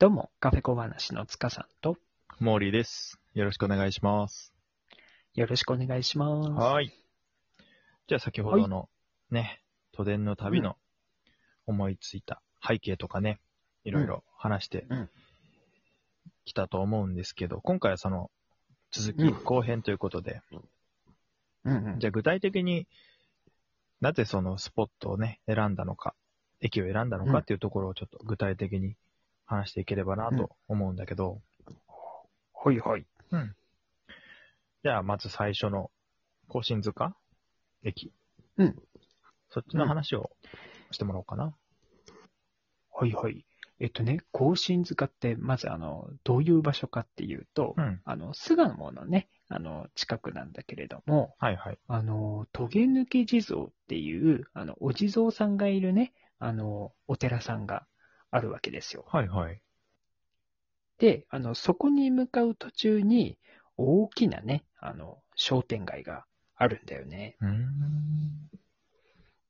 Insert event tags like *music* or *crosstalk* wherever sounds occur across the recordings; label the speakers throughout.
Speaker 1: どうも、カフェ小話の塚さんと、
Speaker 2: モーリーです。よろしくお願いします。
Speaker 1: よろしくお願いします。
Speaker 2: はい。じゃあ先ほどのね、都電の旅の思いついた背景とかね、いろいろ話して
Speaker 1: うん。
Speaker 2: きたと思うんですけど、今回はその続き
Speaker 1: うん。
Speaker 2: 後編ということで、
Speaker 1: うんうん。
Speaker 2: じゃあ具体的になぜそのスポットをね、選んだのか、駅を選んだの
Speaker 1: うん。
Speaker 2: かっていうところをちょっと具体的に話していければなと思うんだけど、
Speaker 1: はいはい。
Speaker 2: じゃあ、まず最初の、甲信塚駅。
Speaker 1: うん。
Speaker 2: そっちの話をしてもらおうかな。
Speaker 1: はいはい。えっとね、甲信塚って、まずあの、どういう場所かっていうと、
Speaker 2: うん。
Speaker 1: あの、巣鴨のね、あの、近くなんだけれども、
Speaker 2: はいはい。
Speaker 1: あの、トゲ抜き地蔵っていう、あの、お地蔵さんがいるね、あの、お寺さんがあるわけですよ。
Speaker 2: はいはい。
Speaker 1: で、あの、そこに向かう途中に、大きなね、あの、商店街があるんだよね。
Speaker 2: うーん。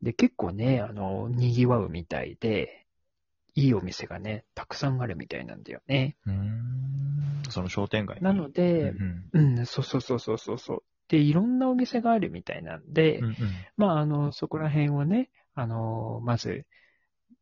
Speaker 1: で、結構ね、あの、賑わうみたいで、いいお店がね、たくさんあるみたいなんだよね。
Speaker 2: うーん。その商店街に
Speaker 1: なので、
Speaker 2: うん
Speaker 1: うん、そうそうそうそうそうそう。で、いろんなお店があるみたいなんで、
Speaker 2: うん。うんうん
Speaker 1: まあ、あの、そこら辺をね、あの、まず、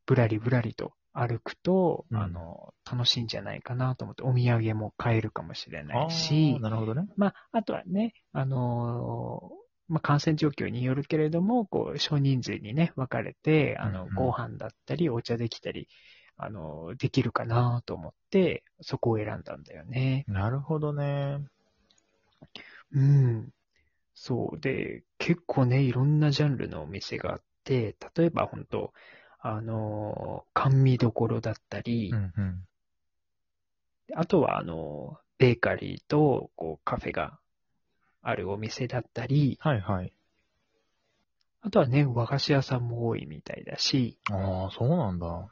Speaker 1: ぶらりぶらりと歩くと、
Speaker 2: うん
Speaker 1: あの、楽しいんじゃないかなと思って、お土産も買えるかもしれな
Speaker 2: あ
Speaker 1: いし
Speaker 2: ー、なるほどね。
Speaker 1: まあ、あとはね、あのまあ、感染状況によるけれども、こう、少人数にね、分かれて、あのご飯だったり、お茶できたり、あの、できるかなと思って、そこを選んだんだよね。
Speaker 2: なるほどね。
Speaker 1: うん。そう。で、結構ね、いろんなジャンルのお店があって、例えば本当あの、甘味どころだったり、
Speaker 2: うんうん。
Speaker 1: あとはあの、ベーカリーと、こう、カフェがあるお店だったり、
Speaker 2: はいはい。
Speaker 1: あとはね、和菓子屋さんも多いみたいだし、
Speaker 2: ああ、そうなんだ。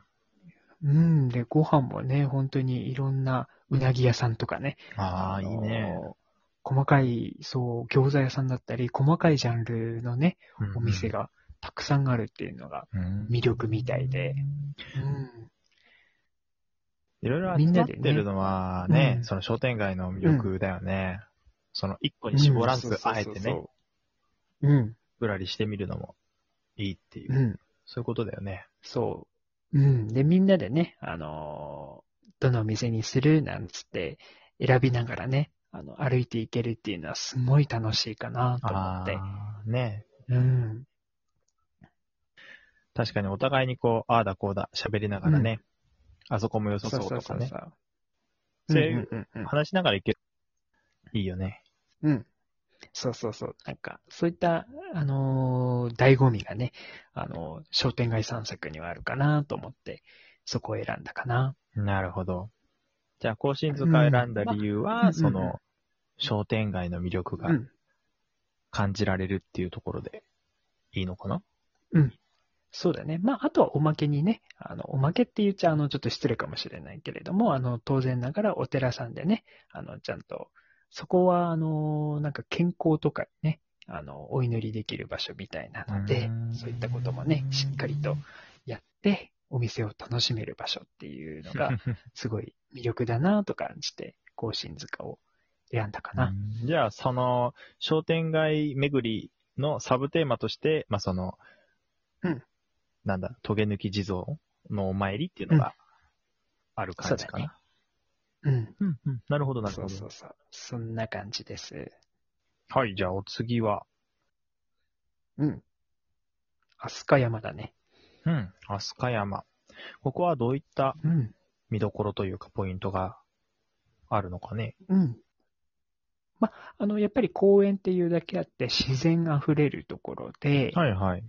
Speaker 1: うん、で、ご飯もね、本当にいろんなうなぎ屋さんとかね。
Speaker 2: ああ、いいね。
Speaker 1: の細かい、そう、餃子屋さんだったり、細かいジャンルのね、お店がたくさんあるっていうのが
Speaker 2: うん
Speaker 1: 魅力みたいで。うん。
Speaker 2: いろいろ集まってるのはね、その商店街の魅力だよね。その一個に絞らず、
Speaker 1: うん
Speaker 2: あえてね、。
Speaker 1: うん、
Speaker 2: ぶらりしてみるのもいいっていうう、
Speaker 1: ん、
Speaker 2: そういうことだよね。
Speaker 1: そう。うん。で、みんなでね、あのーどのお店にするなんつって選びながらね、あの、歩いていけるっていうのはすごい楽しいかなと思って。
Speaker 2: ああ、ね。
Speaker 1: うん。
Speaker 2: 確かにお互いにこう、ああだこうだ喋りながらね、あそこも良さそうとかね、
Speaker 1: う。
Speaker 2: そういう
Speaker 1: うんうんうん
Speaker 2: 話しながらいける。いいよね。
Speaker 1: うん。そうそうそう。なんか、そういった、あのー醍醐味がね、あのー商店街散策にはあるかなと思って、そこを選んだかな。
Speaker 2: なるほど。じゃあ、甲信塚を選んだ理由は、
Speaker 1: うん
Speaker 2: そ
Speaker 1: うんうんうん
Speaker 2: の、商店街の魅力が
Speaker 1: うん。
Speaker 2: 感じられるっていうところでいいのかな？
Speaker 1: そうだね。まあ、あとはおまけにね、あの、おまけって言っちゃ、あの、ちょっと失礼かもしれないけれども、あの、当然ながらお寺さんでね、あの、ちゃんと、そこは、あの、なんか健康とかね、あの、お祈りできる場所みたいなのでそういったこともね、しっかりとやって、お店を楽しめる場所っていうのが、*laughs* すごい魅力だなと感じて、甲信塚を選んだかな。
Speaker 2: うんじゃあ、その、商店街巡りのサブテーマとして、まあ、その、
Speaker 1: うん
Speaker 2: なんだ、トゲ抜き地蔵のお参りっていうのがある感じかな。
Speaker 1: うん。
Speaker 2: うん、うん。なるほど、なるほど。
Speaker 1: そうそうそう。そんな感じです。
Speaker 2: はい、じゃあお次は、
Speaker 1: うん。飛鳥山だね。
Speaker 2: うん、飛鳥山。ここはどういった
Speaker 1: うん。
Speaker 2: 見どころというかポイントがあるのかね？
Speaker 1: うん。ま、あの、やっぱり公園っていうだけあって自然あふれるところで、
Speaker 2: はいはい。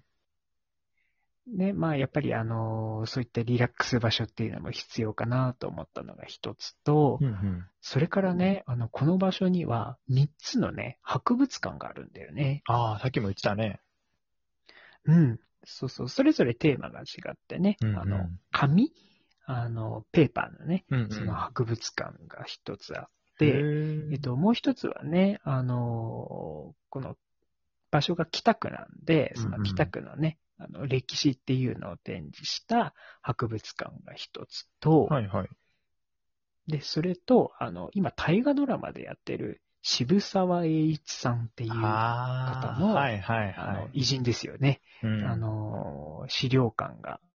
Speaker 1: ね、まあやっぱりあの、そういったリラックス場所っていうのも必要かなと思ったのが一つと、
Speaker 2: うんうん。
Speaker 1: それからね、あの、この場所には三つのね、博物館があるんだよね。
Speaker 2: ああ、さっきも言ってたね。
Speaker 1: うん。そうそう、それぞれテーマが違ってね、
Speaker 2: うんうん
Speaker 1: あの、紙？あの、ペーパーのね、
Speaker 2: うんうん。
Speaker 1: その博物館が一つあっ
Speaker 2: へ
Speaker 1: て、
Speaker 2: ー
Speaker 1: えっと、もう一つはね、あのーこの場所が北区なんで、その北区のね、あの歴史っていうのを展示した博物館が一つと、
Speaker 2: はいはい。
Speaker 1: で、それと、あの、今、大河ドラマでやってる渋沢栄一さんっていう、
Speaker 2: あ
Speaker 1: 方の
Speaker 2: はいはい
Speaker 1: あの
Speaker 2: はい。
Speaker 1: 偉人ですよね。
Speaker 2: うん
Speaker 1: あ、の、資料館があっ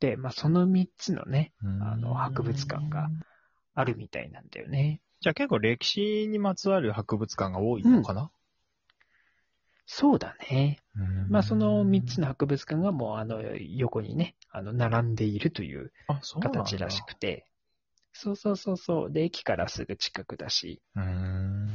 Speaker 1: て、まあ、その3つのね、あの博物館があるみたいなんだよね。
Speaker 2: じゃあ結構歴史にまつわる博物館が多いのかな、
Speaker 1: そうだね。
Speaker 2: うん
Speaker 1: まあ、その3つの博物館がもう、あの、横にね、あの、並んでいるという形らしくて。そうそうそうそう。で、駅からすぐ近くだし。
Speaker 2: うーん。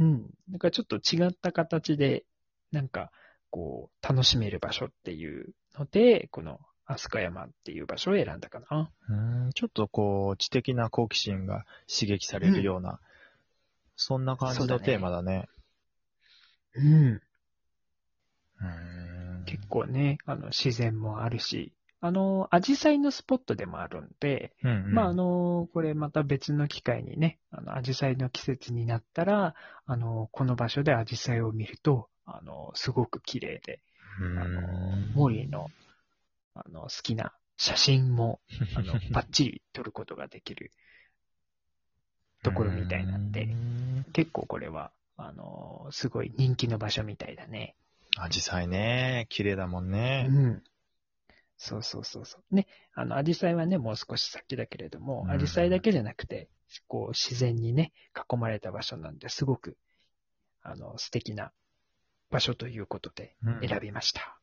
Speaker 1: うん。なんかちょっと違った形で、なんか、こう、楽しめる場所っていうので、この、飛鳥山っていう場所を選んだかな。
Speaker 2: うーんちょっとこう、知的な好奇心が刺激されるような、そんな感じのテーマだね。
Speaker 1: うん。
Speaker 2: うーん。
Speaker 1: 結構ね、あの、自然もあるし、あの、アジサイのスポットでもあるんで、
Speaker 2: うんうん。
Speaker 1: まあ、あの、これまた別の機会にね、あの、アジサイの季節になったら、あの、この場所でアジサイを見ると、あの、すごく綺麗で、あの、モーリーの、あの、好きな写真も、あの、*laughs* バッチリ撮ることができるところみたいなんで結構これは、あの、すごい人気の場所みたいだね。
Speaker 2: アジサイね、綺麗だもんね。
Speaker 1: うん。そうそうそうそう。ね、あの、アジサイはね、もう少し先だけれども
Speaker 2: う、ん
Speaker 1: アジサイだけじゃなくて、こう、自然にね、囲まれた場所なんで、すごく、あの、素敵な場所ということで
Speaker 2: うん
Speaker 1: 選びました。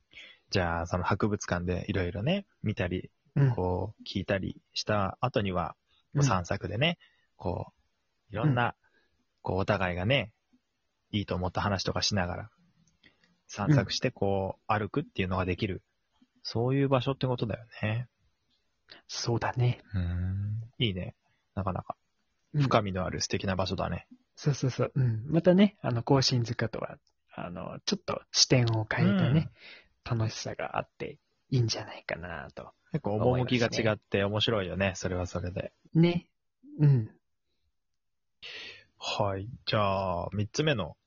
Speaker 2: じゃあ、その博物館でいろいろね、見たり、
Speaker 1: うん。
Speaker 2: こう、聞いたりした後には、
Speaker 1: うん
Speaker 2: 散策でね、こう、いろんな、こう、お互いがね、いいと思った話とかしながら、散策して、こう、歩くっていうのができる、そういう場所ってことだよね。
Speaker 1: そうだね。
Speaker 2: うん。いいね。なかなか、
Speaker 1: うん
Speaker 2: 深みのある素敵な場所だね。
Speaker 1: そうそうそう。うん。またね、あの、甲信塚とは、あの、ちょっと視点を変えたね、楽しさがあっていいんじゃないかなと。
Speaker 2: 結構、趣が違って面白いよね。それはそれで。
Speaker 1: ね。うん。
Speaker 2: はい。じゃあ、三つ目の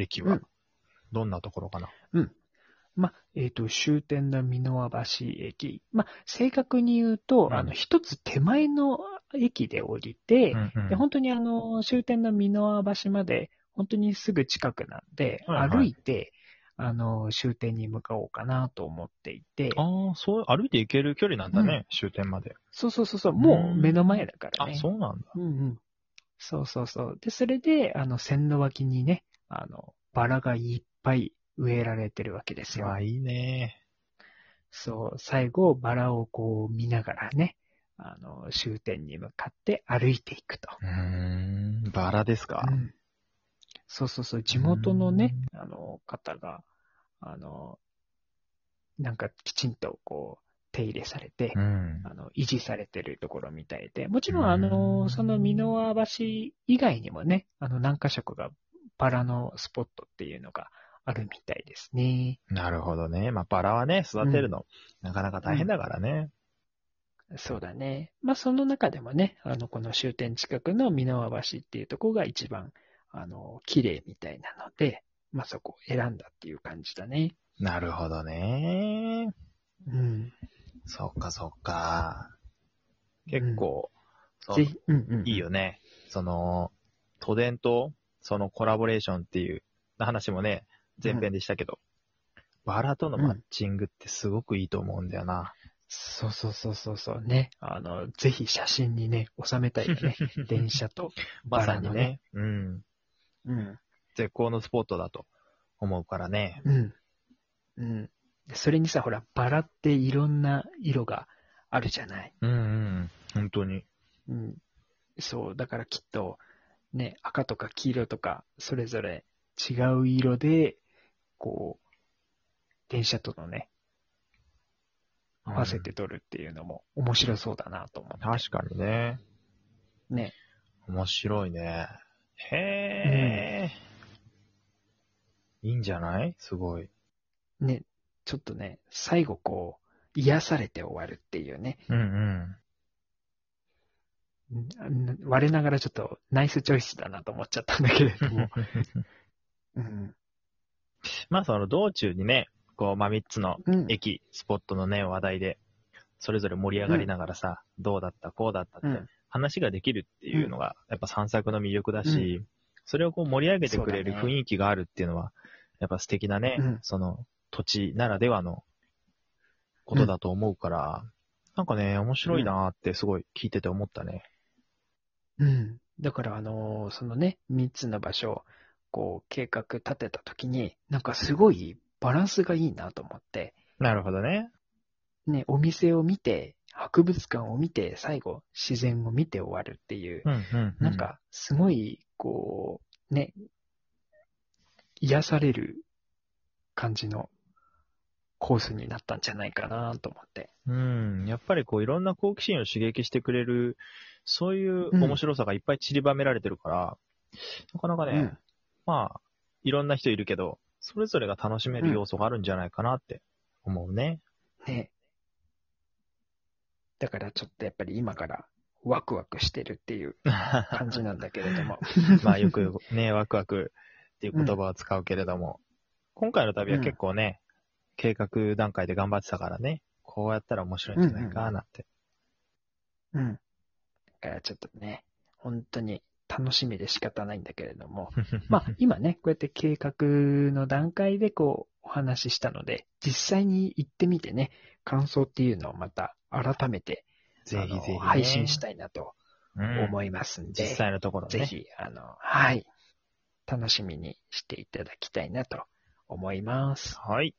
Speaker 2: 駅は
Speaker 1: うん、
Speaker 2: どんなところかな、
Speaker 1: ま、えっ、と、終点の箕輪橋駅。ま、正確に言うと、
Speaker 2: うん
Speaker 1: あの、一つ手前の駅で降りて、
Speaker 2: うんうん
Speaker 1: で本当にあの、終点の箕輪橋まで、本当にすぐ近くなんで、
Speaker 2: はいはい
Speaker 1: 歩いて、あの、終点に向かおうかなと思っていて、
Speaker 2: ああ、そう、歩いて行ける距離なんだね、終点まで。
Speaker 1: そうそうそうそう、もう目の前だから
Speaker 2: あ、
Speaker 1: ね。
Speaker 2: そうなんだ。
Speaker 1: うんうん。そうそうそう。で、それで、あの、線路脇にね、あの、バラがいっぱい植えられてるわけですよ。
Speaker 2: あ、いいね。
Speaker 1: そう、最後、バラをこう見ながらね、あの、終点に向かって歩いていくと。
Speaker 2: うーん、バラですか？
Speaker 1: うんそうそうそう、地元のね、あの、方が、あの、なんかきちんとこう、手入れされて、
Speaker 2: うん。
Speaker 1: あの、維持されてるところみたいで、もちろん、
Speaker 2: うん
Speaker 1: あの、その箕輪橋以外にもね、あの、何箇所かがバラのスポットっていうのがあるみたいですね。
Speaker 2: なるほどね。まあ、バラはね、育てるの、なかなか大変だからね。
Speaker 1: そうだね。まあ、その中でもね、あの、この終点近くの箕輪橋っていうところが一番、あの、綺麗みたいなので、まあ、そこを選んだっていう感じだね。
Speaker 2: なるほどね。
Speaker 1: うん。
Speaker 2: そっかそっか。結構、そう
Speaker 1: ぜひ、うんうん。
Speaker 2: いいよね。その、都電とそのコラボレーションっていう話もね、前編でしたけど、バラとのマッチングってすごくいいと思うんだよな。
Speaker 1: そうそうそうそうそうね。あの、ぜひ写真にね、収めたいよね。*laughs* 電車と *laughs*
Speaker 2: ま
Speaker 1: バラの
Speaker 2: さにね。うん。
Speaker 1: うん。
Speaker 2: 絶好のスポットだと思うからね。
Speaker 1: うん。うん。でそれにさ、ほら、バラっていろんな色があるじゃない。
Speaker 2: うんうん。本当に。
Speaker 1: うん。そう、だからきっと、ね、赤とか黄色とか、それぞれ違う色で、こう、電車とのね、合わせて撮るっていうのも面白そうだなと思って。
Speaker 2: 確かにね。
Speaker 1: ね。
Speaker 2: 面白いね。へえ、いいんじゃない？すごい。
Speaker 1: ね、ちょっとね、最後こう、癒されて終わるっていうね。
Speaker 2: うんうん。
Speaker 1: ん我ながらちょっとナイスチョイスだなと思っちゃったんだけれども。うん。
Speaker 2: まあその道中にね、こう、まあ三つの
Speaker 1: うん。
Speaker 2: 駅、スポットのね、話題で、それぞれ盛り上がりながらさ、どうだった、こうだったって、
Speaker 1: うん。
Speaker 2: 話ができるっていうのが、やっぱ散策の魅力だし、それをこう盛り上げてくれる雰囲気があるっていうのは、やっぱ素敵なね、
Speaker 1: うん
Speaker 2: その土地ならではのことだと思うから、なんかね、面白いなーってすごい聞いてて思ったね。
Speaker 1: うん。だから、あのーそのね、3つの場所を、こう、計画立てたときに、なんかすごいバランスがいいなと思って、
Speaker 2: なるほどね。
Speaker 1: ね、お店を見て、博物館を見て、最後、自然を見て終わるっていう、
Speaker 2: うんうん、うん。
Speaker 1: なん、か、すごい、こう、ね、癒される感じのコースになったんじゃないかなと思って。
Speaker 2: うん。やっぱりこういろんな好奇心を刺激してくれる、そういう面白さがいっぱい散りばめられてるから、なかなかね、
Speaker 1: うん
Speaker 2: まあ、いろんな人いるけど、それぞれが楽しめる要素があるんじゃないかなって思うね。
Speaker 1: ね。だからちょっとやっぱり今からワクワクしてるっていう感じなんだけれども。*laughs*
Speaker 2: まあよくね、ワクワクっていう言葉を使うけれども、今回の旅は結構ね、計画段階で頑張ってたからね、こうやったら面白いんじゃないかなって。
Speaker 1: うん。だからちょっとね、本当に楽しみで仕方ないんだけれども。*laughs* まあ今ね、こうやって計画の段階でこうお話ししたので、実際に行ってみてね、感想っていうのをまた改めて、
Speaker 2: ぜひぜひ、ね。
Speaker 1: 配信したいなと
Speaker 2: うん
Speaker 1: 思いますんで、
Speaker 2: 実際のところね。
Speaker 1: ぜひ、あの、はい、楽しみにしていただきたいなと思います。
Speaker 2: はい。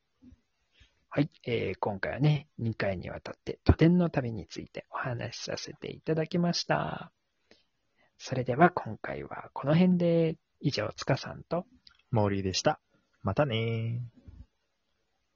Speaker 1: はい、えー今回はね、2回にわたって都電の旅についてお話しさせていただきました。それでは今回はこの辺で以上、塚さんと
Speaker 2: モーリーでした。またね。